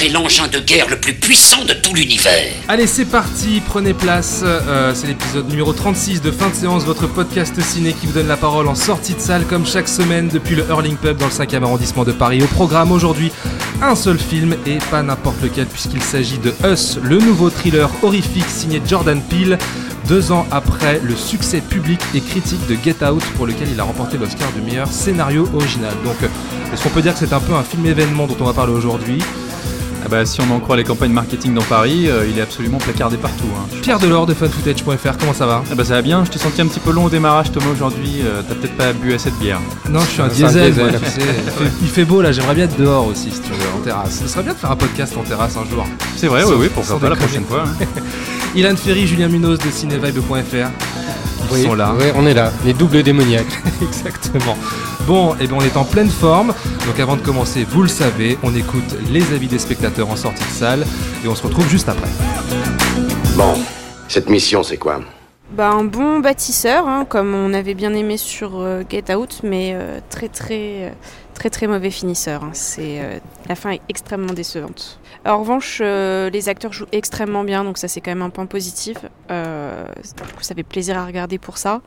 C'est l'engin de guerre le plus puissant de tout l'univers. Allez, c'est parti, prenez place. Euh, c'est l'épisode numéro 36 de Fin de séance, votre podcast ciné qui vous donne la parole en sortie de salle, comme chaque semaine depuis le Hurling Pub dans le 5e arrondissement de Paris. Au programme aujourd'hui, un seul film et pas n'importe lequel, puisqu'il s'agit de Us, le nouveau thriller horrifique signé Jordan Peele. Deux ans après le succès public et critique de Get Out, pour lequel il a remporté l'Oscar du meilleur scénario original. Donc, est-ce qu'on peut dire que c'est un peu un film événement dont on va parler aujourd'hui? Bah, si on en croit les campagnes marketing dans Paris, euh, il est absolument placardé partout. hein. Pierre Delors de funfootage.fr, comment ça va? Ah bah ça va bien, je t'ai senti un petit peu long au démarrage Thomas aujourd'hui, euh, t'as peut-être pas bu assez de bière. Non, je suis un un diesel, diesel. moi, tu sais. Il fait, il fait beau là, j'aimerais bien être dehors aussi, si tu veux, en terrasse. Ce serait bien de faire un podcast en terrasse un jour. C'est vrai, Sans- oui, oui, pourquoi sans pas la prochaine fois. hein. Ilan Ferry, Julien Munoz de cinévibe.fr. Ils Oui, sont là. ouais, on est là, les doubles démoniaques. Exactement. Bon, et bien on est en pleine forme. Donc avant de commencer, vous le savez, on écoute les avis des spectateurs en sortie de salle et on se retrouve juste après. Bon, cette mission, c'est quoi? Bah, un bon bâtisseur, hein, comme on avait bien aimé sur euh, Get Out, mais euh, très très euh, très très mauvais finisseur. hein. C'est euh, la fin est extrêmement décevante. En revanche, euh, les acteurs jouent extrêmement bien, donc ça c'est quand même un point positif. Euh, du coup, ça fait plaisir à regarder pour ça,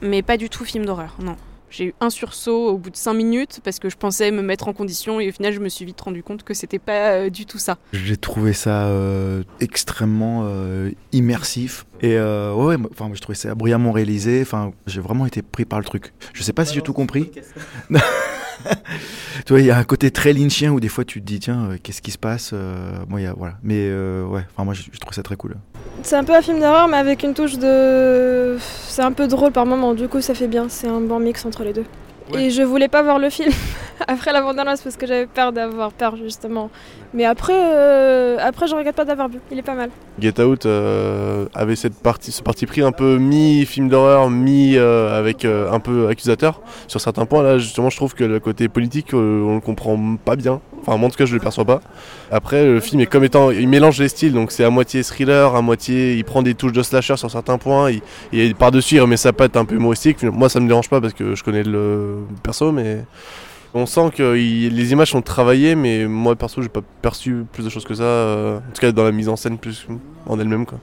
mais pas du tout film d'horreur, non. J'ai eu un sursaut au bout de 5 minutes parce que je pensais me mettre en condition et au final je me suis vite rendu compte que c'était pas euh, du tout ça. J'ai trouvé ça euh, extrêmement euh, immersif et ouais, enfin je trouvais ça brillamment réalisé. Enfin, j'ai vraiment été pris par le truc. Je sais pas si j'ai tout compris. tu vois, il y a un côté très lynchien où des fois tu te dis tiens, qu'est-ce qui se passe il y a voilà. Mais ouais, enfin moi, je trouve ça très cool. C'est un peu un film d'horreur, mais avec une touche de. C'est un peu drôle par moment, du coup ça fait bien, c'est un bon mix entre les deux. Ouais. Et je voulais pas voir le film après la bande-annonce parce que j'avais peur d'avoir peur justement. Mais après, euh, après je regrette pas d'avoir vu, il est pas mal. Get Out euh, avait cette partie, ce parti pris un peu mi-film d'horreur, mi euh, avec euh, un peu accusateur sur certains points. Là, justement, je trouve que le côté politique, euh, on le comprend pas bien. Enfin, moi, en tout cas, je le perçois pas. Après, le film est comme étant, il mélange les styles, donc c'est à moitié thriller, à moitié, il prend des touches de slasher sur certains points, il, et par-dessus, il remet sa patte un peu humoristique. Moi, ça me dérange pas parce que je connais le perso, mais on sent que il- les images sont travaillées, mais moi, perso, j'ai pas perçu plus de choses que ça. euh, en tout cas, dans la mise en scène, plus en elle-même, quoi.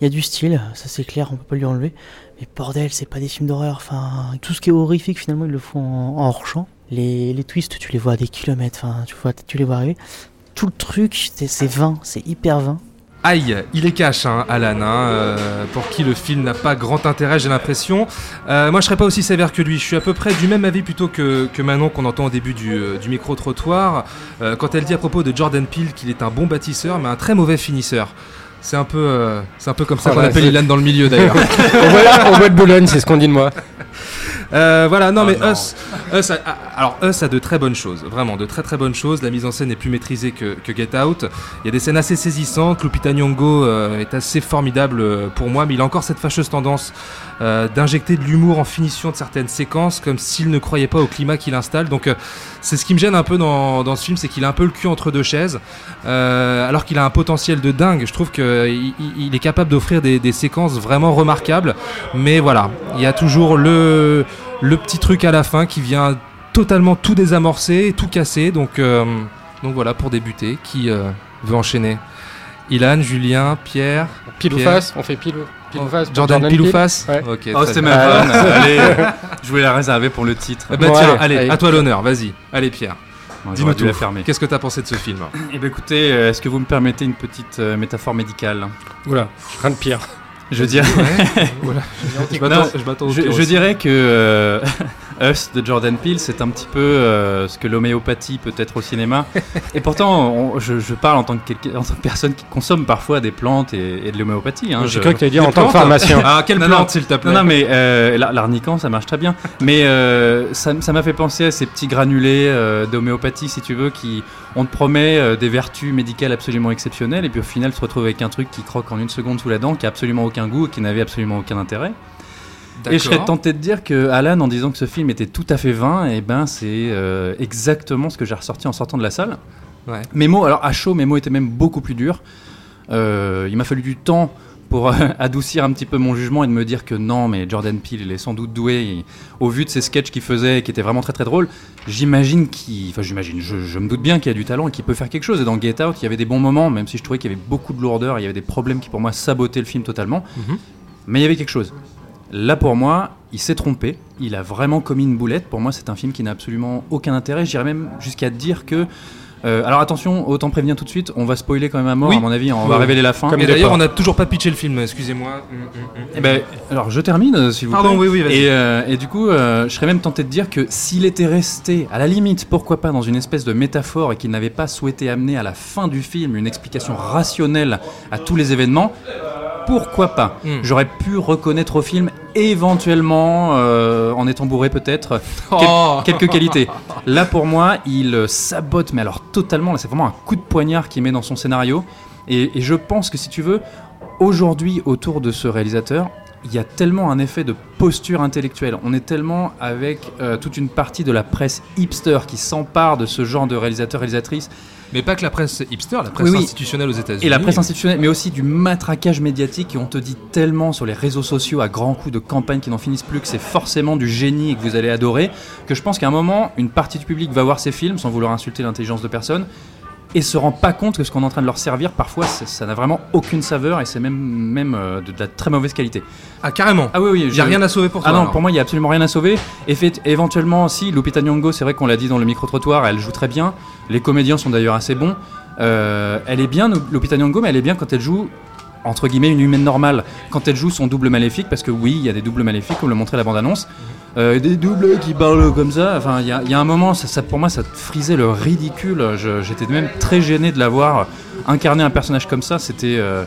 Il y a du style, ça c'est clair, on peut pas lui enlever. Mais bordel, c'est pas des films d'horreur. Enfin, tout ce qui est horrifique, finalement, ils le font en, en hors-champ. Les, les twists, tu les vois à des kilomètres. Enfin, tu vois, tu les vois arriver. Tout le truc, c'est vain, c'est hyper vain. Aïe, il est cash, hein, Alan, hein, euh, pour qui le film n'a pas grand intérêt, j'ai l'impression. Euh, moi, je serais pas aussi sévère que lui. Je suis à peu près du même avis plutôt que, que Manon qu'on entend au début du, euh, du micro-trottoir, euh, quand elle dit à propos de Jordan Peele qu'il est un bon bâtisseur, mais un très mauvais finisseur. C'est un peu, euh, c'est un peu comme ça Oh qu'on appelle Ilan dans le milieu d'ailleurs. au bois de Boulogne, c'est ce qu'on dit de moi. Euh, voilà, non Oh mais non. Us, Us a- alors Us a de très bonnes choses, vraiment de très très bonnes choses. La mise en scène est plus maîtrisée que, que Get Out. Il y a des scènes assez saisissantes. Lupita Nyong'o euh, est assez formidable euh, pour moi, mais il a encore cette fâcheuse tendance euh, d'injecter de l'humour en finition de certaines séquences, comme s'il ne croyait pas au climat qu'il installe. Donc euh, c'est ce qui me gêne un peu dans, dans ce film, c'est qu'il a un peu le cul entre deux chaises, euh, alors qu'il a un potentiel de dingue. Je trouve qu'il il est capable d'offrir des, des séquences vraiment remarquables, mais voilà, il y a toujours le le petit truc à la fin qui vient totalement tout désamorcer, tout casser. Donc, euh, donc voilà, pour débuter, qui euh, veut enchaîner? Ilan, Julien, Pierre, Pile ou face On fait pile ou, ou face Jordan, pile ou face Ouais. Ok, Oh, bien. ma vanne. Allez, je voulais la réserver pour le titre. Eh ben Bon, tiens, allez, à toi l'honneur, vas-y. Allez Pierre, Bon, dis-nous tout. Qu'est-ce que t'as pensé de ce film Eh ben écoutez, euh, est-ce que vous me permettez une petite euh, métaphore médicale Oula, je crains de pire. Je dirais, Voilà. Je m'attends- je je, dirais que euh, Us de Jordan Peele, c'est un petit peu euh, ce que l'homéopathie peut être au cinéma. Et pourtant, on- je, je parle en tant, que quelqu'un- en tant que personne qui consomme parfois des plantes et, et de l'homéopathie. hein. J'ai Je- cru que tu allais dire en tant que plantes pharmacien. Ah, quelle Non, plante s'il te plaît Non, non, mais euh, l'ar- l'arnican, ça marche très bien. Mais euh, ça ça m'a fait penser à ces petits granulés euh, d'homéopathie, si tu veux, qui on te promet euh, des vertus médicales absolument exceptionnelles, et puis au final, tu te retrouves avec un truc qui croque en une seconde sous la dent, qui a absolument aucun goût et qui n'avait absolument aucun intérêt. Et je serais tenté de dire que Alan, en disant que ce film était tout à fait vain, et ben c'est euh, exactement ce que j'ai ressorti en sortant de la salle. Ouais. Mes mots, alors à chaud, mes mots étaient même beaucoup plus durs. Euh, il m'a fallu du temps pour euh, adoucir un petit peu mon jugement et de me dire que non, mais Jordan Peele, il est sans doute doué. Et au vu de ses sketchs qu'il faisait, qui étaient vraiment très très drôles, j'imagine qu'il. Enfin, j'imagine, je, je me doute bien qu'il y a du talent et qu'il peut faire quelque chose. Et dans Get Out, il y avait des bons moments, même si je trouvais qu'il y avait beaucoup de lourdeur, il y avait des problèmes qui pour moi sabotaient le film totalement. Mhm. Mais il y avait quelque chose. Là, pour moi, il s'est trompé. Il a vraiment commis une boulette. Pour moi, c'est un film qui n'a absolument aucun intérêt. J'irais même jusqu'à dire que. euh, alors attention, autant prévenir tout de suite, on va spoiler quand même à mort, Oui. à mon avis, on va révéler la fin. Et d'ailleurs, on n'a toujours pas pitché le film, excusez-moi. Mm, mm, mm. Eh ben, alors je termine, euh, s'il vous Pardon, plaît. oui, oui. Et, euh, et du coup, euh, je serais même tenté de dire que s'il était resté, à la limite, pourquoi pas, dans une espèce de métaphore et qu'il n'avait pas souhaité amener à la fin du film une explication rationnelle à tous les événements, pourquoi pas Mm. J'aurais pu reconnaître au film, éventuellement, euh, en étant bourré peut-être, quel- Oh. quelques qualités. Là, pour moi, il euh, sabote, mais alors totalement, là, c'est vraiment un coup de poignard qu'il met dans son scénario. Et, et je pense que si tu veux, aujourd'hui, autour de ce réalisateur, il y a tellement un effet de posture intellectuelle. On est tellement avec euh, toute une partie de la presse hipster qui s'empare de ce genre de réalisateur, réalisatrice. Mais pas que la presse hipster, la presse Oui, oui. institutionnelle aux États-Unis. Et la presse institutionnelle, mais aussi du matraquage médiatique. Et on te dit tellement sur les réseaux sociaux à grands coups de campagne qui n'en finissent plus que c'est forcément du génie et que vous allez adorer. Que je pense qu'à un moment, une partie du public va voir ces films sans vouloir insulter l'intelligence de personne et se rend pas compte que ce qu'on est en train de leur servir, parfois, ça n'a vraiment aucune saveur et c'est même, même euh, de, de la très mauvaise qualité. Ah, carrément. Ah oui, oui. Il n'y a je- rien à sauver pour toi. Ah non, alors. pour moi, il n'y a absolument rien à sauver. Et fait, éventuellement, si, Lupita Nyong'o, c'est vrai qu'on l'a dit dans le micro-trottoir, elle joue très bien. Les comédiens sont d'ailleurs assez bons. Euh, elle est bien, Lupita Nyong'o, mais elle est bien quand elle joue entre guillemets une humaine normale quand elle joue son double maléfique parce que oui il y a des doubles maléfiques comme le montrait la bande annonce Euh, des doubles qui parlent comme ça enfin il y, a- il y a un moment ça, ça- pour moi ça frisait le ridicule j'étais même très gêné de la voir incarner un personnage comme ça c'était euh,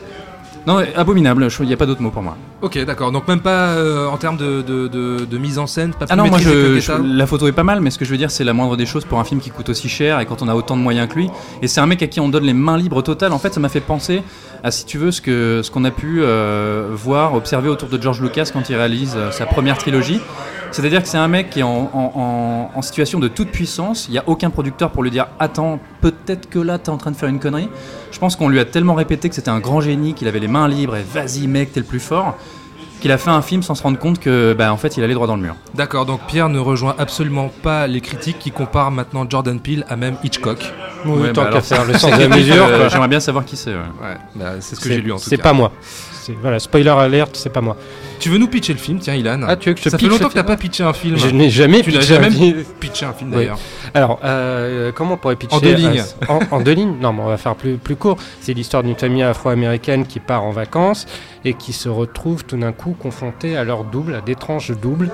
non abominable il n'y a pas d'autre mot pour moi Ok, d'accord. Donc même pas euh, en termes de, de, de- de mise en scène, pas Ah non, moi je- la photo est pas mal, mais ce que je veux dire, c'est la moindre des choses pour un film qui coûte aussi cher et quand on a autant de moyens que lui. Et c'est un mec à qui on donne les mains libres totales. En fait, ça m'a fait penser à, si tu veux, ce qu'on a pu euh, voir, observer autour de George Lucas quand il réalise euh, sa première trilogie. C'est-à-dire que c'est un mec qui est en, situation de toute puissance. Il n'y a aucun producteur pour lui dire Attends, peut-être que là, t'es en train de faire une connerie. Je pense qu'on lui a tellement répété que c'était un grand génie, qu'il avait les mains libres et vas-y, mec, t'es le plus fort, qu'il a fait un film sans se rendre compte que, bah, en fait, il allait droit dans le mur. D'accord, donc Pierre ne rejoint absolument pas les critiques qui comparent maintenant Jordan Peele à même Hitchcock. Oui, Ouais, tant bah qu'à faire le sens de la mesure. euh. J'aimerais bien savoir qui c'est. ouais. Ouais, bah, c'est ce que j'ai lu en tout cas. C'est pas moi. Voilà, spoiler alerte, c'est pas moi. Tu veux nous pitcher le film, tiens, Ilan Ah, tu veux que je Ça fait longtemps que t'as pas pitché un film. Je n'ai jamais Tu n'as pitché un jamais film. pitché un film Oui. d'ailleurs. Alors, euh, comment on pourrait pitcher En deux lignes. en, en deux lignes Non, mais on va faire plus, plus court. C'est l'histoire d'une famille afro-américaine qui part en vacances et qui se retrouve tout d'un coup confrontée à leur double, à d'étranges doubles,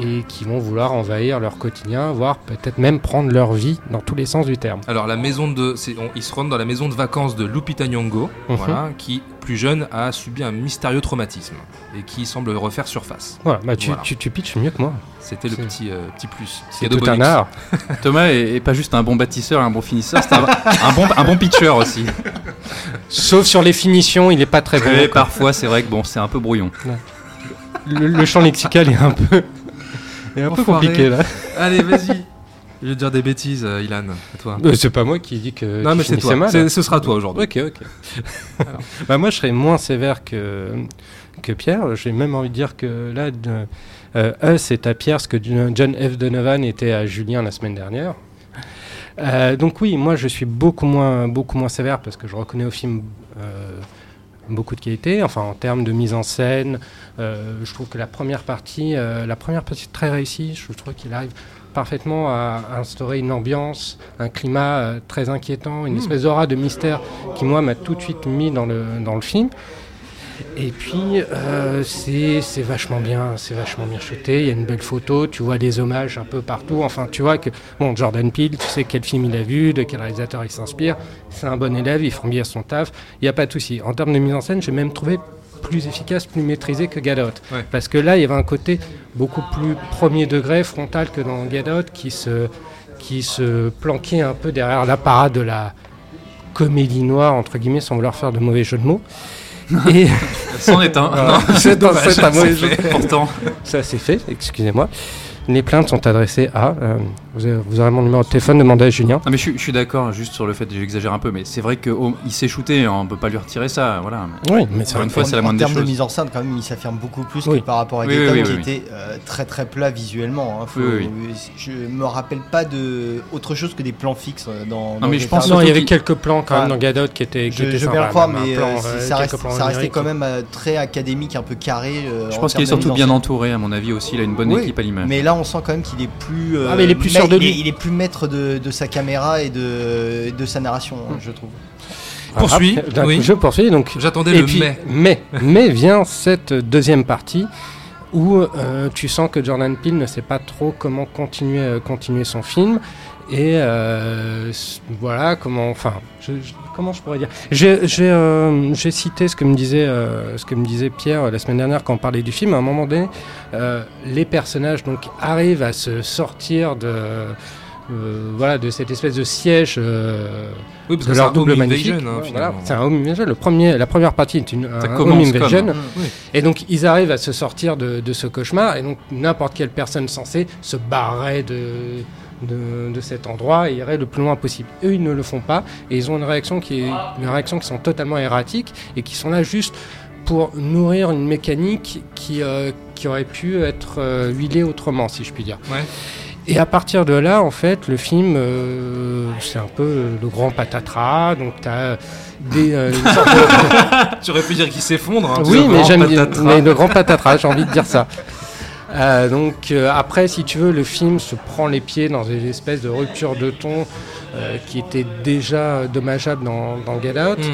et qui vont vouloir envahir leur quotidien, voire peut-être même prendre leur vie dans tous les sens du terme. Alors la maison de, on- ils se rendent dans la maison de vacances de Lupita Nyong'o, Mhm. voilà, qui plus jeune a subi un mystérieux traumatisme et qui semble refaire surface. Voilà, bah tu, Voilà. tu, tu pitches mieux que moi. C'était le petit euh, petit plus. C'est tout un art. Thomas est, est pas juste un bon bâtisseur et un bon finisseur, c'est un, un bon, un bon pitcher aussi. Sauf sur les finitions, il est pas très bon. Et parfois, c'est vrai que bon, c'est un peu brouillon. Le, le champ lexical est un peu, est un peu compliqué là. Allez, vas-y. Je vais te dire des bêtises, euh, Ilan. À toi. Euh, C'est pas moi qui dis que. non, mais c'est toi. mal. C'est- Ce sera toi aujourd'hui. Ok, ok. bah, moi, je serais moins sévère que, que Pierre. J'ai même envie de dire que là, euh, Us est à Pierre ce que John F. Donovan était à Julien la semaine dernière. Euh, donc oui, moi je suis beaucoup moins, beaucoup moins sévère parce que je reconnais au film euh, beaucoup de qualité. Enfin, en termes de mise en scène, euh, je trouve que la première partie, euh, la première partie est très réussie. Je trouve qu'il arrive parfaitement à instaurer une ambiance, un climat euh, très inquiétant, une Mm. espèce d'aura de mystère qui moi m'a tout de suite mis dans le dans le film. Et puis euh, c'est vachement bien, c'est vachement bien shooté. Il y a une belle photo, tu vois des hommages un peu partout. Enfin, tu vois que bon Jordan Peele, tu sais quel film il a vu, de quel réalisateur il s'inspire. C'est un bon élève, ils font bien son taf. Il n'y a pas de souci. En termes de mise en scène, j'ai même trouvé plus efficace, plus maîtrisé que Get Out. Ouais. Parce que là, il y avait un côté beaucoup plus premier degré, frontal que dans Get Out, qui se, qui se planquait un peu derrière l'apparat de la comédie noire, entre guillemets, sans vouloir faire de mauvais jeu de mots. Et C'en est un. Voilà. C'est dommage, c'est un mauvais c'est jeu. fait, pourtant. Ça c'est fait, excusez-moi. Les plaintes sont adressées à. euh, vous, avez- vous aurez mon numéro de téléphone, demandez à Julien. Ah mais je, suis- je suis d'accord juste sur le fait que j'exagère un peu, mais c'est vrai qu'il s'est shooté, hein, on peut pas lui retirer ça, voilà. Oui, mais encore une fois, c'est la en moindre des termes de choses. mise en scène, quand même, il s'affirme beaucoup plus Oui. que par rapport à Oui, Get oui, qui oui, était euh, très très plat visuellement. hein. Faut- Oui, Je me rappelle pas de autre chose que des plans fixes euh, dans. dans mais Get je pense Out. Non, il y surtout avait qu'il- quelques plans quand même Enfin, dans Gadot qui étaient. qui Je, étaient je sympas, vais le croire, même un mais plan, euh, euh, ça, quelques reste- plans ça restait numériques. quand même euh, très académique, un peu carré. euh, Je en pense qu'il est termes de surtout mise en bien scène. entouré, à mon avis aussi, il a une bonne Oui, équipe à l'image. Mais là, on sent quand même qu'il est plus. euh, Ah, mais il est plus ma- sûr de il est- lui. Il est plus maître de, de sa caméra et de, de sa narration, hein, je trouve. Poursuis, Ah, donc, oui. Je poursuis donc. J'attendais le puis, mais. mais, mais vient cette deuxième partie où euh, tu sens que Jordan Peele ne sait pas trop comment continuer, euh, continuer son film. Et euh, voilà comment, enfin, je- je- comment je pourrais dire? J'ai euh, j'ai cité ce que me disait, euh, ce que me disait Pierre euh, la semaine dernière quand on parlait du film. À un moment donné, euh, les personnages donc arrivent à se sortir de voilà de cette espèce de siège Oui, parce de que leur double magnifique. hein, voilà, c'est un home invasion. Le premier, la première partie est une un home invasion. comme. Oui. Et donc ils arrivent à se sortir de, de ce cauchemar et donc n'importe quelle personne censée se barrer de, de, de cet endroit et irait le plus loin possible. Eux ils ne le font pas et ils ont une réaction qui est une réaction qui sont totalement erratiques et qui sont là juste pour nourrir une mécanique qui, euh, qui aurait pu être euh, huilée autrement si je puis dire. Ouais. Et à partir de là, en fait, le film, euh, c'est un peu le grand patatras. Donc, tu as des. euh, de- Tu aurais pu dire qu'il s'effondre. hein, oui, mais j'aime bien. Mais le grand patatras, j'ai envie de dire ça. Euh, donc, euh, après, si tu veux, le film se prend les pieds dans une espèce de rupture de ton euh, qui était déjà dommageable dans, dans Get Out. Hmm.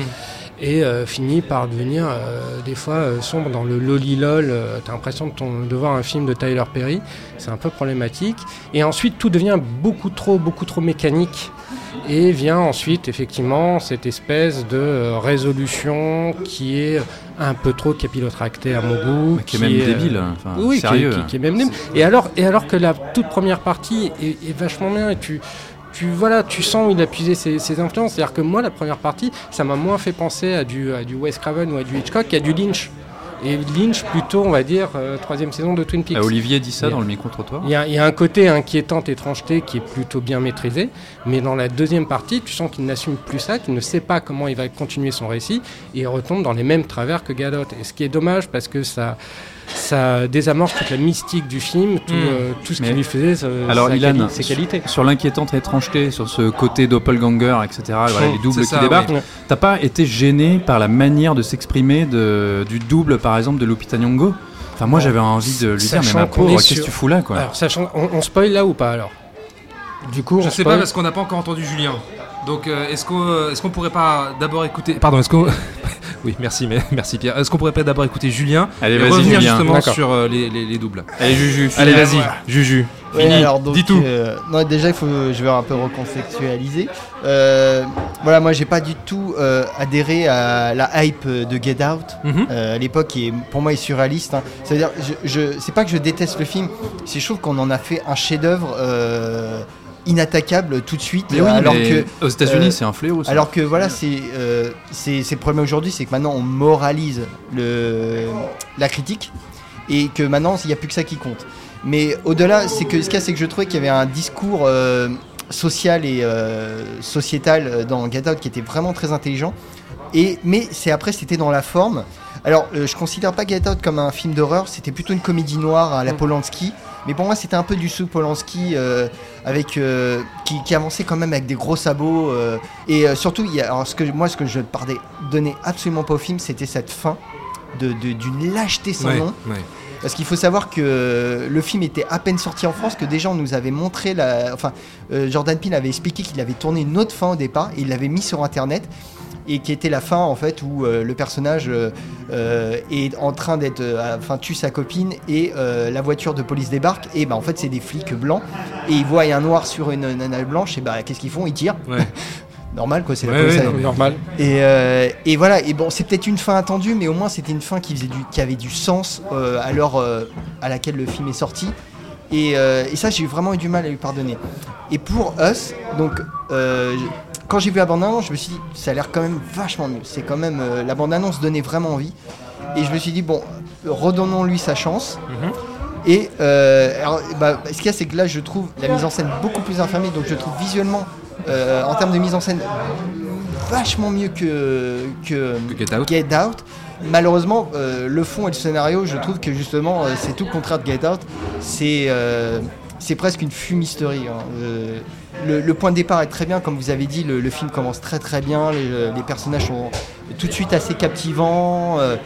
Et euh, finit par devenir euh, des fois euh, sombre dans le lolilol. Euh, T'as l'impression de, ton- de voir un film de Tyler Perry. C'est un peu problématique. Et ensuite, tout devient beaucoup trop, beaucoup trop mécanique. Et vient ensuite, effectivement, cette espèce de euh, résolution qui est un peu trop capillotractée à mon goût. Mais qui est même euh, débile, hein, enfin, oui, qui est- sérieux. Qui, qui est même débile. Et alors, et alors que la toute première partie est, est vachement bien et tu, tu, voilà, tu sens où il a puisé ses, ses influences. C'est-à-dire que moi, la première partie, ça m'a moins fait penser à du, à du Wes Craven ou à du Hitchcock qu'à du Lynch. Et Lynch, plutôt, on va dire, euh, troisième saison de Twin Peaks. Ah, Olivier dit ça Mais- dans le micro-trottoir. Il y, y a un côté inquiétant, étrangeté qui est plutôt bien maîtrisé, mais dans la deuxième partie, tu sens qu'il n'assume plus ça, qu'il ne sait pas comment il va continuer son récit, et il retombe dans les mêmes travers que Gadot. Et ce qui est dommage parce que ça, ça désamorce toute la mystique du film, tout, Mm. euh, tout ce qui lui faisait Alors, sa Ilan, quali- ses qualités. Sur l'inquiétante étrangeté, sur ce côté doppelganger, etc., voilà, Mm, les doubles qui ça, débarquent, oui. t'as pas été gêné par la manière de s'exprimer du double, par exemple, de Lupita Nyong'o? Enfin, moi, j'avais envie de lui dire, mais ma pauvre, est qu'est-ce que sur- tu fous là, quoi? Alors, sachant, on, on spoil là ou pas alors? Du coup, Je on sais spoil pas parce qu'on n'a pas encore entendu Julien. Donc euh, est-ce qu'on euh, est-ce qu'on pourrait pas d'abord écouter Pardon, est-ce qu'on Oui, merci mais merci Pierre. Est-ce qu'on pourrait pas d'abord écouter Julien Allez, et vas-y, revenir Julien. justement sur euh, les, les- les doubles. Allez, Juju, Allez, vas-y, Juju. Ouais, Fini. alors donc, Dis tout. euh, non, déjà, il faut, je vais un peu recontextualiser. Euh, voilà, moi, j'ai pas du tout euh, adhéré à la hype de Get Out. Mhm. Euh, à l'époque, qui est, pour moi, est surréaliste. hein. C'est-à-dire, je, je, c'est pas que je déteste le film, c'est je trouve qu'on en a fait un chef-d'œuvre euh, inattaquable tout de suite. Mais oui, alors mais que aux États-Unis, euh, c'est un fléau. ça. alors que voilà, c'est euh, c'est c'est le problème aujourd'hui, c'est que maintenant on moralise le, la critique et que maintenant il n'y a plus que ça qui compte. Mais au-delà, c'est que ce qu'il y a, c'est que je trouvais qu'il y avait un discours euh, social et sociétal dans Get Out qui était vraiment très intelligent. Et mais c'est après c'était dans la forme. Alors je considère pas Get Out comme un film d'horreur, c'était plutôt une comédie noire à la Polanski. Mais pour moi c'était un peu du sous Polanski euh, avec euh, qui, qui avançait quand même avec des gros sabots euh, et surtout il y a, alors ce que moi ce que je donnais absolument pas au film c'était cette fin de de- d'une lâcheté sans Ouais, nom. ouais. Parce qu'il faut savoir que le film était à peine sorti en France, que déjà on nous avait montré la. Enfin, Jordan Peele avait expliqué qu'il avait tourné une autre fin au départ et il l'avait mis sur internet. Et qui était la fin en fait où euh, le personnage euh, euh, est en train d'être. Enfin, tue sa copine et la voiture de police débarque. Et bah en fait, c'est des flics blancs. Et ils voient un noir sur une nana blanche. Et bah qu'est-ce qu'ils font? Ils tirent. Ouais. Normal quoi, c'est la police. ouais, non, normal. et, euh, et voilà, et bon, c'est peut-être une fin attendue, mais au moins c'était une fin qui, faisait du, qui avait du sens euh, à l'heure euh, à laquelle le film est sorti. Et, et ça, j'ai vraiment eu du mal à lui pardonner. Et pour Us, donc, quand j'ai vu la bande-annonce, je me suis dit, ça a l'air quand même vachement mieux. C'est quand même. euh, la bande-annonce donnait vraiment envie. Et je me suis dit, bon, redonnons-lui sa chance. Et euh, alors, bah, ce qu'il y a, c'est que là, je trouve la mise en scène beaucoup plus infirmée. Donc, je trouve visuellement, euh, en termes de mise en scène, vachement mieux que, que, Get Out. Malheureusement, euh, le fond et le scénario, je trouve que justement, euh, c'est tout le contraire de Get Out. C'est euh, c'est presque une fumisterie. hein. Le, le point de départ est très bien, comme vous avez dit, le, le film commence très très bien, les, les personnages sont tout de suite assez captivants. euh,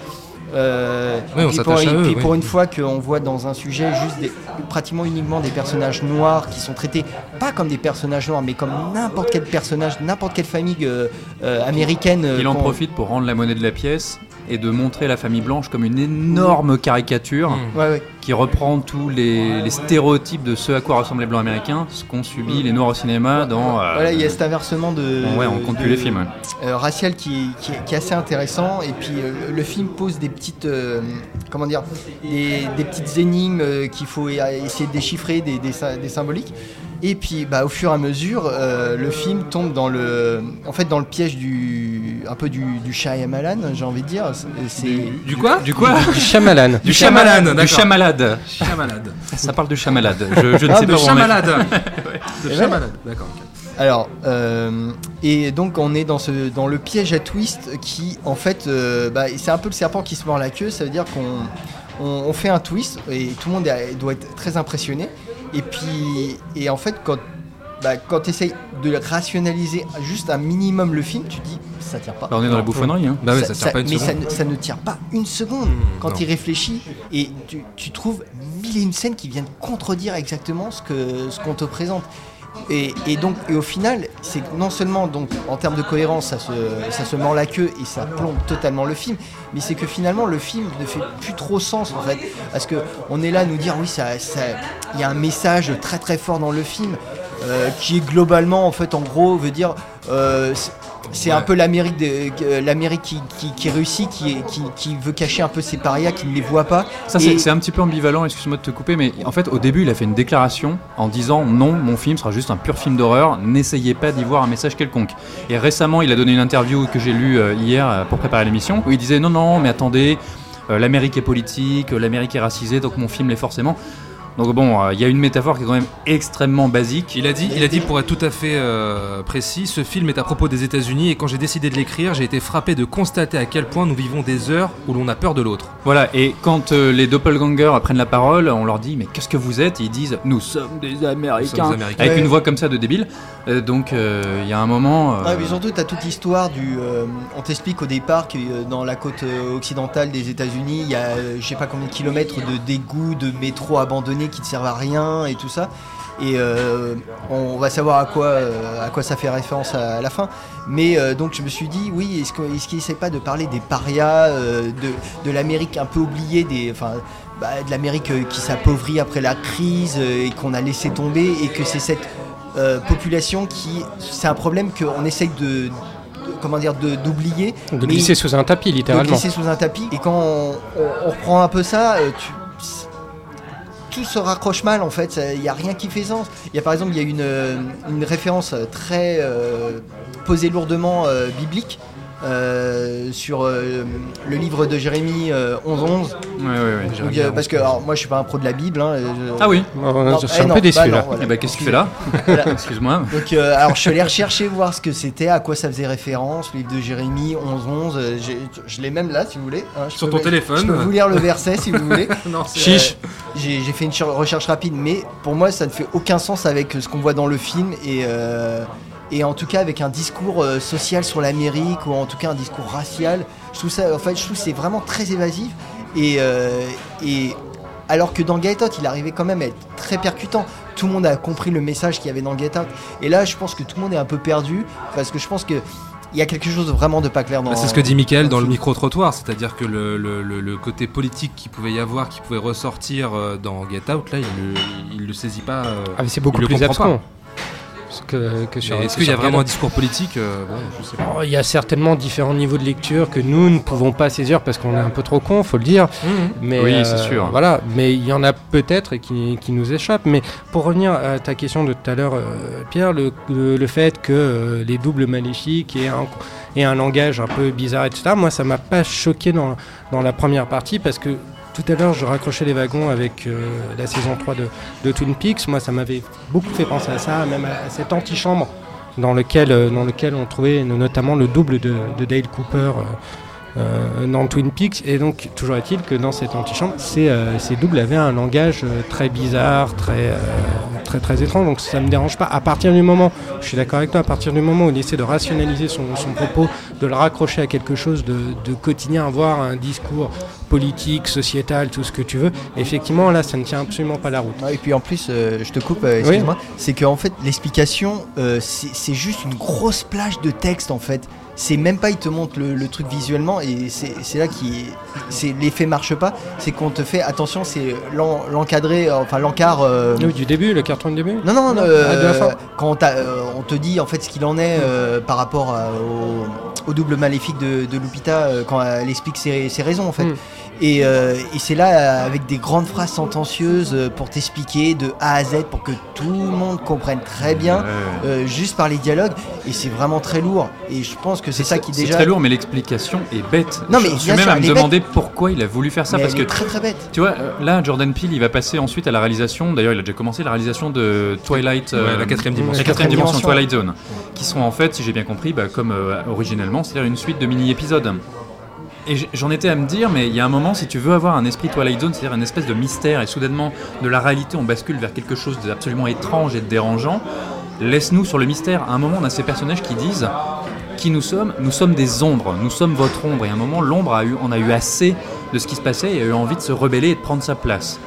euh, Oui, on et pour, et eux, oui. pour une fois qu'on voit dans un sujet juste des- pratiquement uniquement des personnages noirs qui sont traités pas comme des personnages noirs, mais comme n'importe quel personnage, n'importe quelle famille euh, euh, américaine. Il en profite pour rendre la monnaie de la pièce et de montrer la famille blanche comme une énorme caricature Mmh. Ouais, ouais. qui reprend tous les, les stéréotypes de ce à quoi ressemblent les blancs américains, ce qu'ont subi les noirs au cinéma dans. euh, Voilà, il y a cet inversement de. Ouais, on compte de- plus les films. euh, racial qui, est- qui est- qui est assez intéressant et puis euh, le- film pose des petites euh, comment dire des, des petites énigmes qu'il faut essayer de déchiffrer des, des, sy- des symboliques et puis bah, au fur et à mesure le film tombe dans le en fait dans le piège du un peu du, du Shyamalan j'ai envie de dire C'est- c'est Du quoi Du quoi Du Shyamalan. Du chamalade, Du chamalade. Chamalade. Ça parle de chamalade. Je, je ne Ah, sais de pas. Chamalade. De Et chamalade, d'accord. Alors, euh, et donc on est dans, ce, dans le piège à twist qui, en fait, euh, bah, c'est un peu le serpent qui se mord la queue. Ça veut dire qu'on on, on fait un twist et tout le monde doit être très impressionné. Et puis, et en fait, quand, bah, quand tu essayes de rationaliser juste un minimum le film, tu te dis, ça tient pas. Bah, on est dans la bouffonnerie. Hein. Bah ça tient pas une mais seconde. ça, ne- ça ne tire pas une seconde quand non. il réfléchit et tu, tu trouves mille et une scènes qui viennent contredire exactement ce que ce qu'on te présente. Et, et donc et au final, c'est non seulement donc en termes de cohérence, ça se, ça se mord la queue et ça plombe totalement le film, mais c'est que finalement le film ne fait plus trop sens en fait, parce que on est là à nous dire oui ça, ça- il y a un message très très fort dans le film euh, qui est globalement en fait en gros veut dire euh, c'est- un peu l'Amérique que- l'Amérique qui, qui, qui réussit, qui, qui, qui veut cacher un peu ses parias, qui ne les voit pas. Ça, Et- c'est un petit peu ambivalent, excuse-moi de te couper, mais en fait, au début, il a fait une déclaration en disant non, mon film sera juste un pur film d'horreur, n'essayez pas d'y voir un message quelconque. Et récemment, il a donné une interview que j'ai lue euh, hier euh, pour préparer l'émission, où il disait non, non, mais attendez, euh, l'Amérique est politique, euh, l'Amérique est racisée, donc mon film l'est forcément. Donc bon, euh, il y a une métaphore qui est quand même extrêmement basique. Il a dit, il a dit pour être tout à fait euh, précis, ce film est à propos des États-Unis et quand j'ai décidé de l'écrire, j'ai été frappé de constater à quel point nous vivons des heures où l'on a peur de l'autre. Voilà, et quand euh, les doppelgangers prennent la parole, on leur dit mais qu'est-ce que vous êtes? Et ils disent nous sommes des Américains, Nous sommes des Américains. avec une voix comme ça de débile. Euh, donc euh, il y a un moment. euh, Ah, mais surtout, tu as toute l'histoire du. euh, on t'explique au départ que euh, dans la côte occidentale des États-Unis, il y a euh, je sais pas combien de kilomètres de d'égouts, de métro abandonnés qui ne servent à rien et tout ça. Et euh, on va savoir à quoi, euh, à quoi ça fait référence à, la fin. Mais euh, donc je me suis dit, oui, est-ce qu'il essaie pas de parler des parias, euh, de, de l'Amérique un peu oubliée, des, enfin, bah, de l'Amérique qui s'appauvrit après la crise et qu'on a laissé tomber et que c'est cette population qui, c'est un problème qu'on essaye de, de- comment dire, de- d'oublier. De glisser sous un tapis, de littéralement. glisser sous un tapis. Et quand on, on- on reprend un peu ça, tu- tout se raccroche mal en fait, il n'y a rien qui fait sens. Il y a par exemple, il y a une, euh, référence très euh, posée lourdement euh, biblique sur euh, le livre de Jérémie euh, 11-11. Ouais, ouais, euh, parce que alors, moi je suis pas un pro de la Bible. hein, je- Ah oui je eh suis un non, peu déçu bah là. voilà. Et bah qu'est-ce que tu fais là Voilà. Excuse-moi. Donc, euh, alors je suis allé rechercher voir ce que c'était, à quoi ça faisait référence, le livre de Jérémie 11-11. euh, j'ai- je l'ai même là si vous voulez. hein, Sur peux- ton téléphone. Je peux vous lire le verset si vous voulez. Non, Chiche. J'ai j'ai fait une ch- recherche rapide, mais pour moi ça ne fait aucun sens avec ce qu'on voit dans le film et, euh, et en tout cas avec un discours euh, social sur l'Amérique ou en tout cas un discours racial. Je trouve ça, en fait, je trouve que c'est vraiment très évasif et, euh, et alors que dans Get Out, il arrivait quand même à être très percutant. Tout le monde a compris le message qu'il y avait dans Get Out. Et là, je pense que tout le monde est un peu perdu parce que je pense que il y a quelque chose de vraiment de pas clair dans. Bah, c'est ce que dit Michael dans le micro-trottoir, c'est-à-dire que le, le- le- le côté politique qu'il pouvait y avoir, qui pouvait ressortir euh, dans Get Out, là, il le, il le saisit pas. Ah, mais c'est beaucoup il plus abscon. Que, que sur. Mais Est-ce qu'il y a vraiment un discours politique euh, bon, Je sais pas. Out. Oh, Il y a certainement différents niveaux de lecture que nous ne pouvons pas saisir parce qu'on est un peu trop con, faut le dire. Mais Oui, euh, c'est sûr. Voilà, mais il y en a peut-être et qui, qui nous échappent. Mais pour revenir à ta question de tout à l'heure, euh, Pierre, le, le, le fait que les doubles maléfiques aient un, aient un langage un peu bizarre, etc. Moi, ça m'a pas choqué dans, dans la première partie parce que tout à l'heure, je raccrochais les wagons avec euh, la saison 3 de, Twin Peaks. Moi, ça m'avait beaucoup fait penser à ça, même à, cette antichambre dans lequel, euh, dans lequel on trouvait notamment le double de, Dale Cooper euh, dans Twin Peaks. Et donc, toujours est-il que dans cette antichambre, ces, doubles avaient un langage très bizarre, très, très, étrange. Donc, ça me dérange pas. À partir du moment, je suis d'accord avec toi, à partir du moment où il essaie de rationaliser son, propos, de le raccrocher à quelque chose de, de quotidien, avoir un discours politique, sociétal, tout ce que tu veux, effectivement, là, ça ne tient absolument pas la route. Ouais, Et puis en plus, euh, je te coupe, euh, excuse-moi, c'est qu'en fait, l'explication, euh, c'est juste une grosse plage de texte en fait. C'est même pas, il te montre le, le truc visuellement et c'est là qui. L'effet marche pas, c'est qu'on te fait attention, c'est l'en- l'encadré, enfin l'encart. Oui, du début, le carton du début non, non, Non, ah, de la fin. quand on, te dit en fait ce qu'il en est par rapport à- au, au double maléfique de, de Lupita quand elle explique ses, ses raisons en fait. Mm. Et, euh, et c'est là avec des grandes phrases sentencieuses euh, pour t'expliquer de A à Z pour que tout le monde comprenne très bien euh, juste par les dialogues. Et c'est vraiment très lourd. Et je pense que c'est ça qui C'est déjà. très lourd, mais l'explication est bête. Non, mais je suis même sûr, à me demander pourquoi il a voulu faire ça Mais parce elle que est très très bête. tu vois, là, Jordan Peele, il va passer ensuite à la réalisation. D'ailleurs, il a déjà commencé la réalisation de Twilight, euh, Ouais, la quatrième dimension. la quatrième dimension, dimension, Twilight Zone, qui sont en fait, si j'ai bien compris, bah, comme euh, originellement, c'est-à-dire une suite de mini-épisodes. Et j'en étais à me dire, mais il y a un moment, si tu veux avoir un esprit Twilight Zone, c'est-à-dire une espèce de mystère, et soudainement, de la réalité, on bascule vers quelque chose d'absolument étrange et de dérangeant, laisse-nous sur le mystère. À un moment, on a ces personnages qui disent qui nous sommes Nous sommes des ombres, nous sommes votre ombre. Et à un moment, l'ombre a eu, on a eu assez de ce qui se passait et a eu envie de se rebeller et de prendre sa place.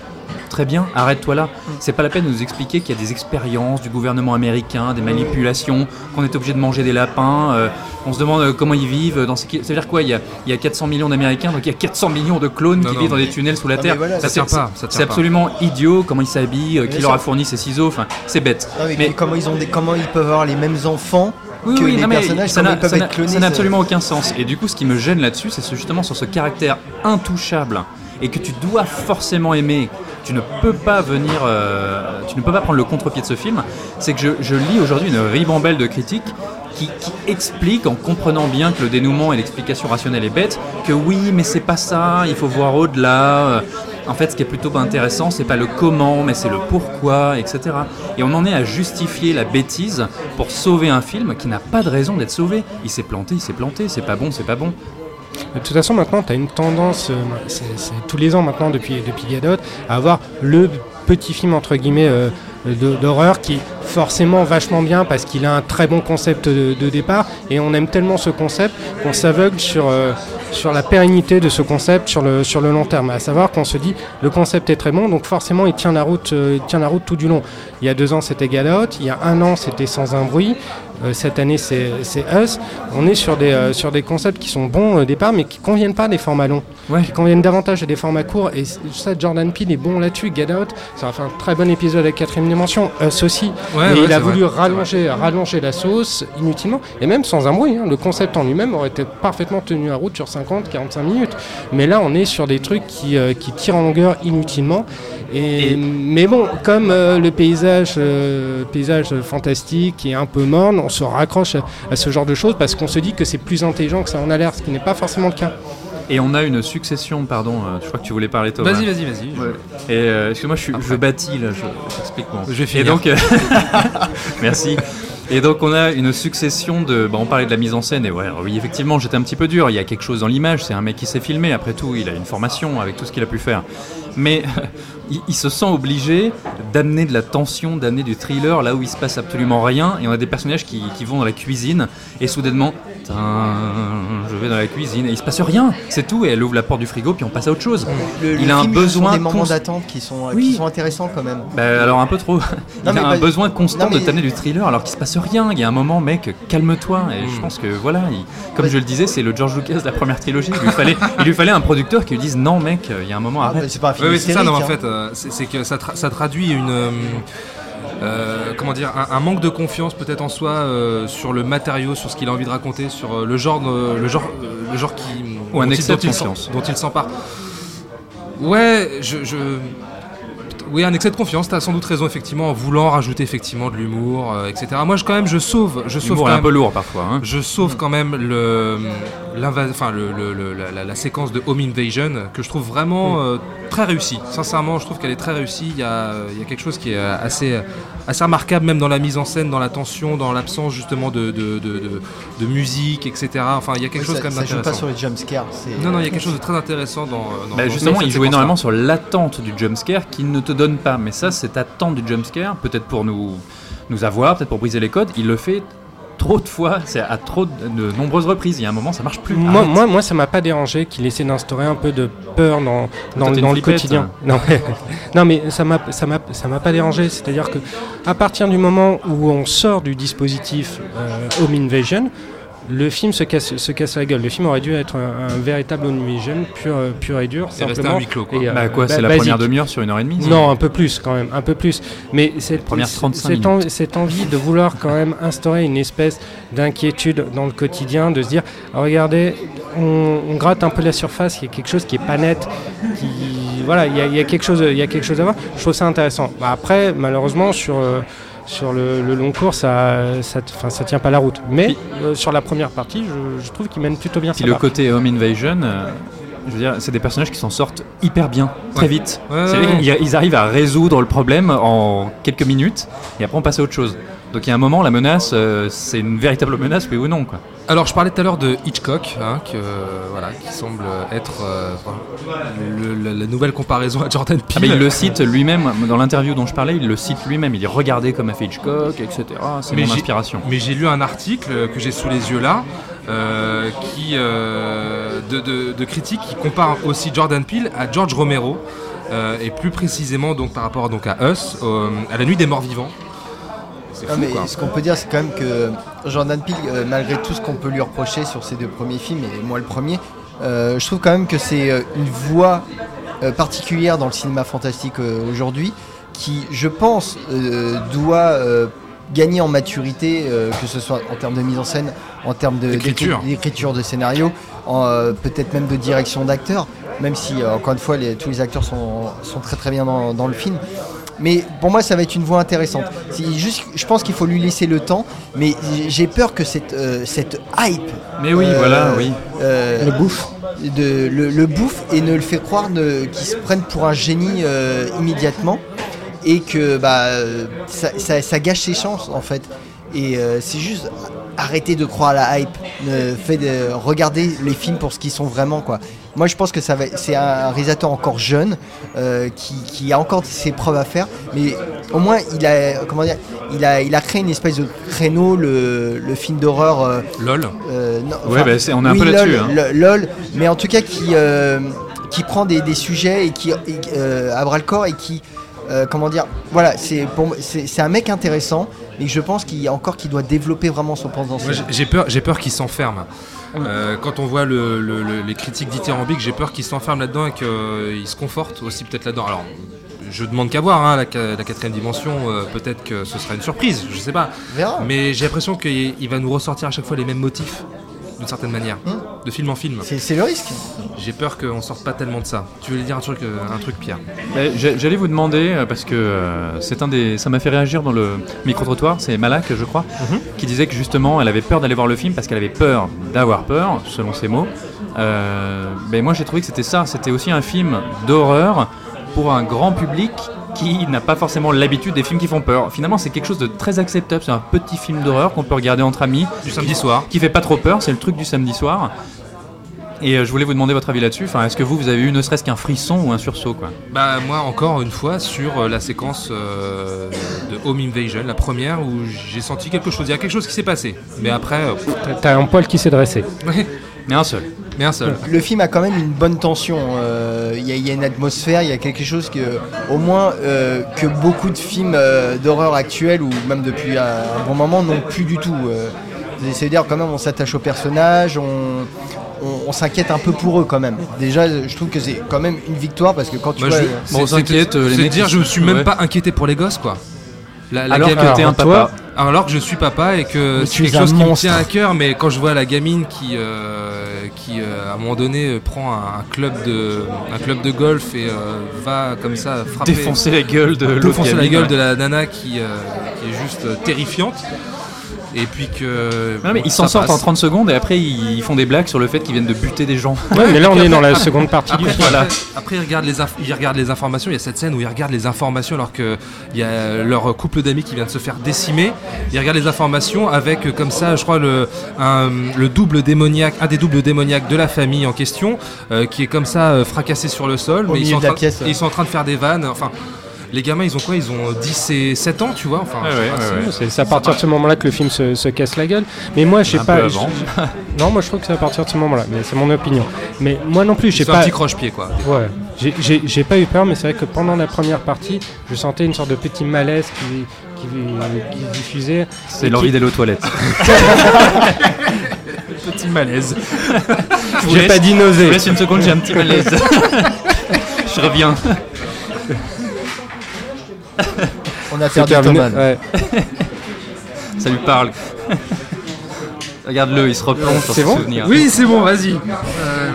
Très bien, arrête-toi là. C'est pas la peine de nous expliquer qu'il y a des expériences du gouvernement américain, des manipulations, qu'on est obligé de manger des lapins. euh, on se demande euh, comment ils vivent. Dans ces... Ça veut dire quoi il y, a, il y a 400 millions d'Américains, donc il y a 400 millions de clones Non, qui non, vivent dans des tunnels sous la Non, terre. voilà, ça tient pas, ça C'est absolument idiot comment ils s'habillent, qui leur a fourni ces ciseaux. Enfin, c'est bête. Non, mais, Mais- comment, ils ont des- comment ils peuvent avoir les mêmes enfants Oui, que oui, les personnages ça n'a ça ça ça- absolument aucun sens. Et du coup, ce qui me gêne là-dessus, c'est ce- justement sur ce caractère intouchable et que tu dois forcément aimer. Tu ne peux pas venir, euh, tu ne peux pas prendre le contre-pied de ce film. C'est que je, lis aujourd'hui une ribambelle de critiques qui, qui expliquent, en comprenant bien que le dénouement et l'explication rationnelle est bête, que oui, mais c'est pas ça. Il faut voir au-delà. Euh, En fait, ce qui est plutôt pas intéressant, c'est pas le comment, mais c'est le pourquoi, etc. Et on en est à justifier la bêtise pour sauver un film qui n'a pas de raison d'être sauvé. Il s'est planté, il s'est planté, c'est pas bon, c'est pas bon. De toute façon, maintenant, tu as une tendance, euh, c'est tous les ans maintenant depuis, Gadot, à avoir le petit film, entre guillemets, euh, d'horreur qui est forcément vachement bien parce qu'il a un très bon concept de, départ et on aime tellement ce concept qu'on s'aveugle sur, euh, la pérennité de ce concept sur le, long terme. À savoir qu'on se dit le concept est très bon donc forcément il tient la route, tient la route tout du long. Il y a deux ans c'était Gadot, il y a un an c'était Sans un bruit, cette année c'est Us. On est sur des, euh, sur des concepts qui sont bons au départ mais qui conviennent pas des formats longs, Ouais. qui conviennent davantage à des formats courts et ça Jordan Peele est bon là-dessus. Get Out, ça va faire un très bon épisode avec quatrième dimension, Us aussi. Ouais, mais ouais, il a voulu vrai. rallonger, rallonger la sauce inutilement et même sans un bruit. hein. Le concept en lui-même aurait été parfaitement tenu à route sur 50-45 minutes. Mais là on est sur des trucs qui, euh, qui tirent en longueur inutilement. Et, mais bon, comme euh, le paysage, euh, paysage fantastique est un peu morne, on se raccroche à, à ce genre de choses parce qu'on se dit que c'est plus intelligent que ça en a l'air, ce qui n'est pas forcément le cas. Et on a une succession, pardon, euh, je crois que tu voulais parler Thomas. Vas-y, vas-y, vas-y. Ouais. Et euh, excuse-moi, je, je bâtis là, je- j'explique moi. Je vais Et finir. donc, euh, merci. Et donc on a une succession de. Bah, on parlait de la mise en scène et ouais, alors oui effectivement j'étais un petit peu dur. Il y a quelque chose dans l'image. C'est un mec qui s'est filmé. Après tout, il a une formation avec tout ce qu'il a pu faire. Mais il, il se sent obligé d'amener de la tension, d'amener du thriller là où il se passe absolument rien. Et on a des personnages qui, qui vont dans la cuisine et soudainement, je vais dans la cuisine et il se passe rien. C'est tout. Et elle ouvre la porte du frigo puis on passe à autre chose. Le- il le a un ce sont besoin des moments d'attente qui sont, qui Oui. sont intéressants quand même. bah, alors un peu trop. Il a un pas- besoin constant non, mais- de t'amener du thriller alors qu'il se passe rien. Il y a un moment, mec, calme-toi. Et je pense que voilà, il- comme je le disais, c'est le George Lucas de la première trilogie. Il lui fallait, il lui fallait un producteur qui lui dise non, mec, il y a un moment, Ah, arrête. bah, c'est pas un film Oui, oui, c'est ça, hystérique, non, en fait, euh, c'est c'est que ça, tra- ça traduit une. euh, euh, comment dire, un, un manque de confiance peut-être en soi euh, sur le matériau, sur ce qu'il a envie de raconter, sur euh, le genre, le genre, euh, le genre qui Ou un excès de confiance. dont il s'empare. Ouais, je, je- oui, un excès de confiance. T'as sans doute raison effectivement en voulant rajouter effectivement de l'humour, euh, etc. Moi, je quand même, je sauve, je sauve quand un peu lourd parfois. hein. je sauve quand même le, enfin, le, le- le- la, séquence de Home Invasion que je trouve vraiment euh, très réussie. Sincèrement, je trouve qu'elle est très réussie. Il y a, il y a quelque chose qui est assez, assez remarquable, même dans la mise en scène, dans la tension, dans l'absence justement de, de, de- de- de musique, etc. Enfin, il y a quelque Ouais, chose ça, quand même ça joue pas sur les jumpscaires. c'est- Non, non, il y a quelque chose de très intéressant dans. dans- Bah, dans justement, il joue énormément sur l'attente du jumpscare qui ne te donne pas. Mais ça, cette attente du jumpscare, peut-être pour nous, nous avoir, peut-être pour briser les codes, il le fait trop de fois, c'est à trop de, de nombreuses reprises. Il y a un moment, ça marche plus. Moi, Arrête. moi, moi, ça m'a pas dérangé qu'il essaie d'instaurer un peu de peur dans, dans, le quotidien. hein. Non, mais, non, mais ça m'a, ça m'a, ça m'a pas dérangé. C'est-à-dire que à partir du moment où on sort du dispositif euh, Home Invasion, le film se casse, se casse la gueule. Le film aurait dû être un, un véritable Home Invasion pur, pur et dur. Rester simplement. à huis clos, quoi. Et, euh, Bah quoi, c'est la basique. première demi-heure sur une heure et demie Non, un peu plus quand même, un peu plus. Mais cette, premières c- 35 cette, en- minutes. cette envie de vouloir quand même instaurer une espèce d'inquiétude dans le quotidien, de se dire, Ah, regardez, on, on gratte un peu la surface, il y a quelque chose qui est pas net, qui, voilà, il y a, il y a quelque chose, il y a quelque chose à voir. Je trouve ça intéressant. Bah, après, malheureusement, sur euh, sur le, le long cours, ça, ça, ça tient pas la route. Mais euh, sur la première partie, je, je trouve qu'il mène plutôt bien Puis le côté Home Invasion, euh, je veux dire, c'est des personnages qui s'en sortent hyper bien, très Ouais. vite. Ouais, ouais. Ils, ils arrivent à résoudre le problème en quelques minutes, et après on passe à autre chose. Donc il y a un moment, la menace, euh, c'est une véritable menace, oui ou non quoi. Alors, je parlais tout à l'heure de Hitchcock, hein, que, voilà, qui semble être euh, le- la, la nouvelle comparaison à Jordan Peele. Ah, mais il le cite lui-même, dans l'interview dont je parlais, il le cite lui-même. Il dit regardez comme a fait Hitchcock, etc. C'est mon inspiration. Mais j'ai lu un article que j'ai sous les yeux là, euh, qui, euh, de, de, de critiques qui compare aussi Jordan Peele à George Romero, euh, et plus précisément donc par rapport donc à Us, à la nuit des morts vivants. C'est Non, fou mais quoi. ce qu'on peut dire, c'est quand même que Jordan Peele, euh, malgré tout ce qu'on peut lui reprocher sur ses deux premiers films, et moi le premier, euh, je trouve quand même que c'est euh, une euh, particulière dans le cinéma fantastique aujourd'hui, qui, je pense, euh, doit gagner en maturité, euh, que ce soit en termes de mise en scène, en termes de- D'écriture. d'écri- d'écriture de scénario, euh, peut-être même de direction d'acteurs, même si, euh, encore une fois, les- tous les acteurs sont, sont très très bien dans, dans le film. Mais pour moi, ça va être une voie intéressante. Juste, je pense qu'il faut lui laisser le temps, mais j'ai peur que cette, euh, cette hype. Mais oui, euh, voilà, oui. euh, Le bouffe. de, le, le bouffe et ne le fait croire qu'il se prenne pour un génie euh, immédiatement et que bah, ça, ça- ça gâche ses chances en fait. Et euh, c'est juste arrêter de croire à la hype, ne, fait de regarder les films pour ce qu'ils sont vraiment quoi. Moi je pense que ça va, c'est un réalisateur encore jeune euh, qui, qui a encore ses preuves à faire, mais au moins il a comment dire, il a, il a créé une espèce de créneau le, le film d'horreur. euh, LOL. euh, non, Ouais, bah, c'est- on est un oui, peu là-dessus, LOL, hein. LOL, mais en tout cas qui, euh, qui prend des, des sujets et qui euh, à bras le corps et qui euh, comment dire voilà c'est pour moi- c'est c'est un mec intéressant mais je pense qu'il y a encore qu'il doit développer vraiment son potentiel. j'ai- peur, j'ai peur qu'il s'enferme. Euh, quand on voit le- le- le- les critiques dithyrambiques, j'ai peur qu'il s'enferme là-dedans et qu'il se conforte aussi peut-être là-dedans. Alors, je demande qu'à voir hein, la, quatrième dimension. euh, peut-être que ce sera une surprise, je sais pas. Mais j'ai l'impression qu'il il va nous ressortir à chaque fois les mêmes motifs, d'une certaine manière, Hmm. de film en film. C'est le risque. J'ai peur qu'on sorte pas tellement de ça. Tu voulais dire un truc, euh, un truc Pierre J'allais vous demander, euh, parce que euh, c'est un des, ça m'a fait réagir dans le micro-trottoir, c'est Malak, je crois, Mhm. qui disait que justement elle avait peur d'aller voir le film parce qu'elle avait peur d'avoir peur, selon ses mots. Euh, mais moi j'ai trouvé que c'était ça, c'était aussi un film d'horreur pour un grand public qui n'a pas forcément l'habitude des films qui font peur. Finalement, c'est quelque chose de très acceptable. C'est un petit film d'horreur qu'on peut regarder entre amis. Du samedi soir. Qui fait pas trop peur, c'est le truc du samedi soir. Et euh, je voulais vous demander votre avis là-dessus. Enfin, est-ce que vous, vous avez eu ne serait-ce qu'un frisson ou un sursaut, quoi? Bah moi encore une fois sur euh, la séquence euh, de Home Invasion, la première où j'ai senti quelque chose. Il y a quelque chose qui s'est passé. Mais après, euh, T'as un poil qui s'est dressé. ouais, Mais un seul. Mais un seul. Le film a quand même une bonne tension. euh, Il y, a- il y a une atmosphère, il y a quelque chose que, au moins, euh, que beaucoup de films euh, d'horreur actuels ou même depuis un, bon moment n'ont plus du tout. euh. C'est-à-dire quand même, on s'attache aux personnages, on, on, on s'inquiète un peu pour eux quand même. Déjà, je trouve que c'est quand même une victoire parce que quand tu vois, je- Bon, on s'inquiète, les mecs dire je me suis même ouais. pas inquiété pour les gosses quoi. La, la Alors gamine- que t'es un toi- papa. Alors que je suis papa et que c'est quelque chose qui me tient à cœur, mais quand je vois la gamine qui, euh, qui euh, à un moment donné, euh, prend un, club de, un club de golf et euh, va comme ça frapper, Défoncer la gueule de défoncer la gueule de la nana qui, euh, qui est juste terrifiante. Et puis que. Non, mais ils s'en sortent passe. en 30 secondes et après ils font des blagues sur le fait qu'ils viennent de buter des gens. Ouais, mais là on est dans la seconde partie du Après, film. après, après, ils, regardent les inf- ils regardent les informations. Il y a cette scène où ils regardent les informations alors qu'il y a leur couple d'amis qui vient de se faire décimer. Ils regardent les informations avec, euh, comme ça, je crois, le, un- le double démoniaque, un des doubles démoniaques de la famille en question, euh, qui est comme ça euh, fracassé sur le sol. Au mais ils milieu sont, en de la train, pièce, ouais. ils sont en train de faire des vannes. Enfin, les gamins, ils ont quoi? Ils ont 10 et 7 ans, tu vois enfin, Ouais, je sais ouais, pas, ouais, c'est- ouais. À partir de ce moment-là que le film se, se casse la gueule. Mais moi, je sais pas. je- non, moi, je trouve que c'est à partir de ce moment-là. Mais c'est mon opinion. Mais moi non plus, j'ai pas. un petit croche-pied, quoi. Ouais. J'ai- pas eu peur, mais c'est vrai que pendant la première partie, je sentais une sorte de petit malaise qui, qui, qui se diffusait. C'est l'envie qui- d'aller aux toilettes. Petit malaise. Je J'ai pas dit Je vous nausée. laisse une seconde, j'ai un petit malaise. je reviens. On a perdu terminé. Thomas. Ouais. Ça lui parle. Regarde-le, il se replonge sur C'est ses bon souvenirs. Oui, c'est bon, vas-y.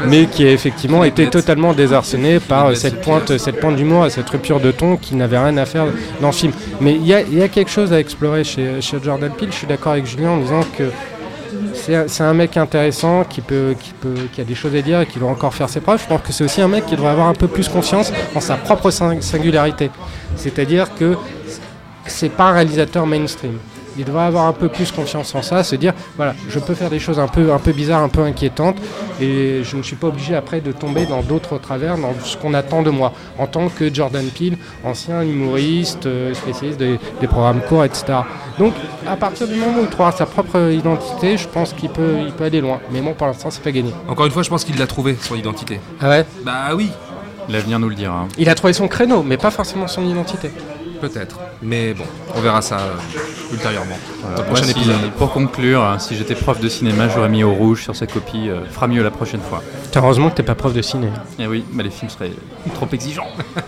mais qui a effectivement été totalement désarçonné par cette pointe, cette pointe d'humour et cette rupture de ton qui n'avait rien à faire dans le film. Mais il y a, il y a quelque chose à explorer chez, chez Jordan Peele. Je suis d'accord avec Julien en disant que c'est un- mec intéressant qui peut, qui peut, qui a des choses à dire et qui doit encore faire ses preuves. Je pense que c'est aussi un mec qui devrait avoir un peu plus confiance en sa propre sing- singularité. C'est-à-dire que c'est pas un réalisateur mainstream. Il devrait avoir un peu plus confiance en ça, se dire voilà, je peux faire des choses un peu, un peu bizarres, un peu inquiétantes, et je ne suis pas obligé après de tomber dans d'autres travers, dans ce qu'on attend de moi, en tant que Jordan Peele, ancien humoriste, euh, spécialiste des programmes courts, etc. Donc, à partir du moment où il trouvera sa propre identité, je pense qu'il peut, il peut aller loin. Mais bon, pour l'instant, c'est pas gagné. Encore une fois, je pense qu'il l'a trouvé, son identité. Ah ouais? Bah oui, L'avenir nous le dira. Il a trouvé son créneau, mais pas forcément son identité. Peut-être. Mais bon, on verra ça euh, ultérieurement. Dans le si- pour conclure, hein, si j'étais prof de cinéma, j'aurais mis au rouge sur sa copie. euh, fera mieux la prochaine fois. Heureusement que t'es pas prof de ciné. Et oui, bah, les films seraient trop exigeants.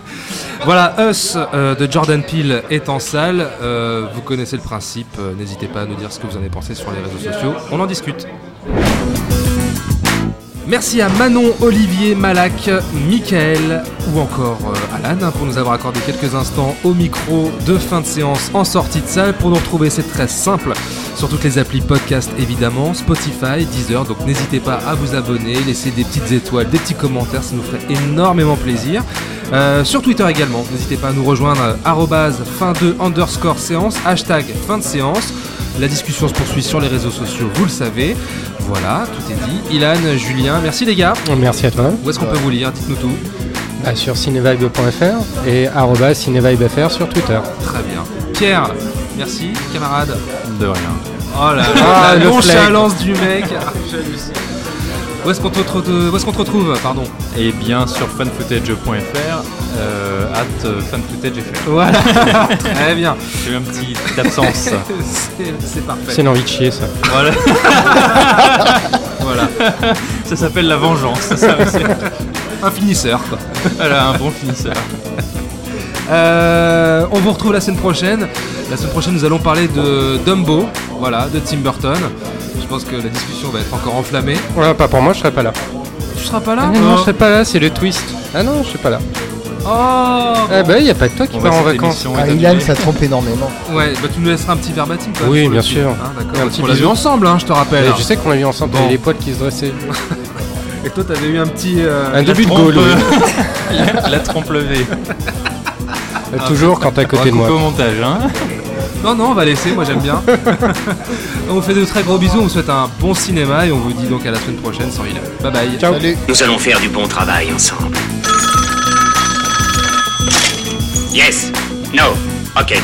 Voilà, Us euh, de Jordan Peele est en salle. Euh, vous connaissez le principe. N'hésitez pas à nous dire ce que vous en avez pensé sur les réseaux sociaux. On en discute. Merci à Manon, Olivier, Malak, Michael ou encore euh, Alan hein, pour nous avoir accordé quelques instants au micro de fin de séance en sortie de salle. Pour nous retrouver, c'est très simple sur toutes les applis podcast évidemment, Spotify, Deezer. Donc n'hésitez pas à vous abonner, laisser des petites étoiles, des petits commentaires, ça nous ferait énormément plaisir. Euh, sur Twitter également, n'hésitez pas à nous rejoindre euh, fin de underscore séance, hashtag fin de séance. La discussion se poursuit sur les réseaux sociaux, vous le savez. Voilà, tout est dit. Ilan, Julien, merci les gars. Merci à toi. Où est-ce qu'on peut vous lire Dites-nous tout. Bah, sur cinevibe.fr et cinevibefr sur Twitter. Très bien. Pierre, merci, camarade. De rien. Oh là là, Ah, la nonchalance du mec. Où est-ce qu'on te, retrouve- où est-ce qu'on te retrouve Pardon. Et bien sur funfootage.fr, euh, at euh, funfootage.fr. Voilà, très bien. J'ai eu un petit petite absence. C'est c'est parfait. C'est une envie de chier ça. voilà. Voilà. Ça s'appelle la vengeance. Ça, c'est- Un finisseur, quoi. voilà, un bon finisseur. Euh, on vous retrouve la semaine prochaine. La semaine prochaine, nous allons parler de Dumbo, voilà, de Tim Burton. Je pense que la discussion va être encore enflammée. Ouais, pas pour moi, je serai pas là. Tu seras pas là Ah, non, je serai pas là, c'est le twist. Ah non, je serai pas là. Oh Ah bah, y a pas que toi qui pars en vacances. Ah, Ilan, ça trompe énormément. Ouais, bah tu nous laisseras un petit verbatim quand même. Oui, bien sûr. hein, D'accord. On l'a vu bisou. ensemble, hein, je te rappelle. Et je sais qu'on a vu ensemble, Bon. t'avais les poils qui se dressaient. Et toi, t'avais eu un petit. euh, Un début de goal, oui. euh, la, la trompe levée. Toujours quand t'es à côté de moi. au montage, hein. Non, non, on va laisser, moi j'aime bien. on vous fait de très gros bisous, on vous souhaite un bon cinéma et on vous dit donc à la semaine prochaine sans Ilan. Bye bye. Ciao. Salut. Nous allons faire du bon travail ensemble. Yes. No. Ok.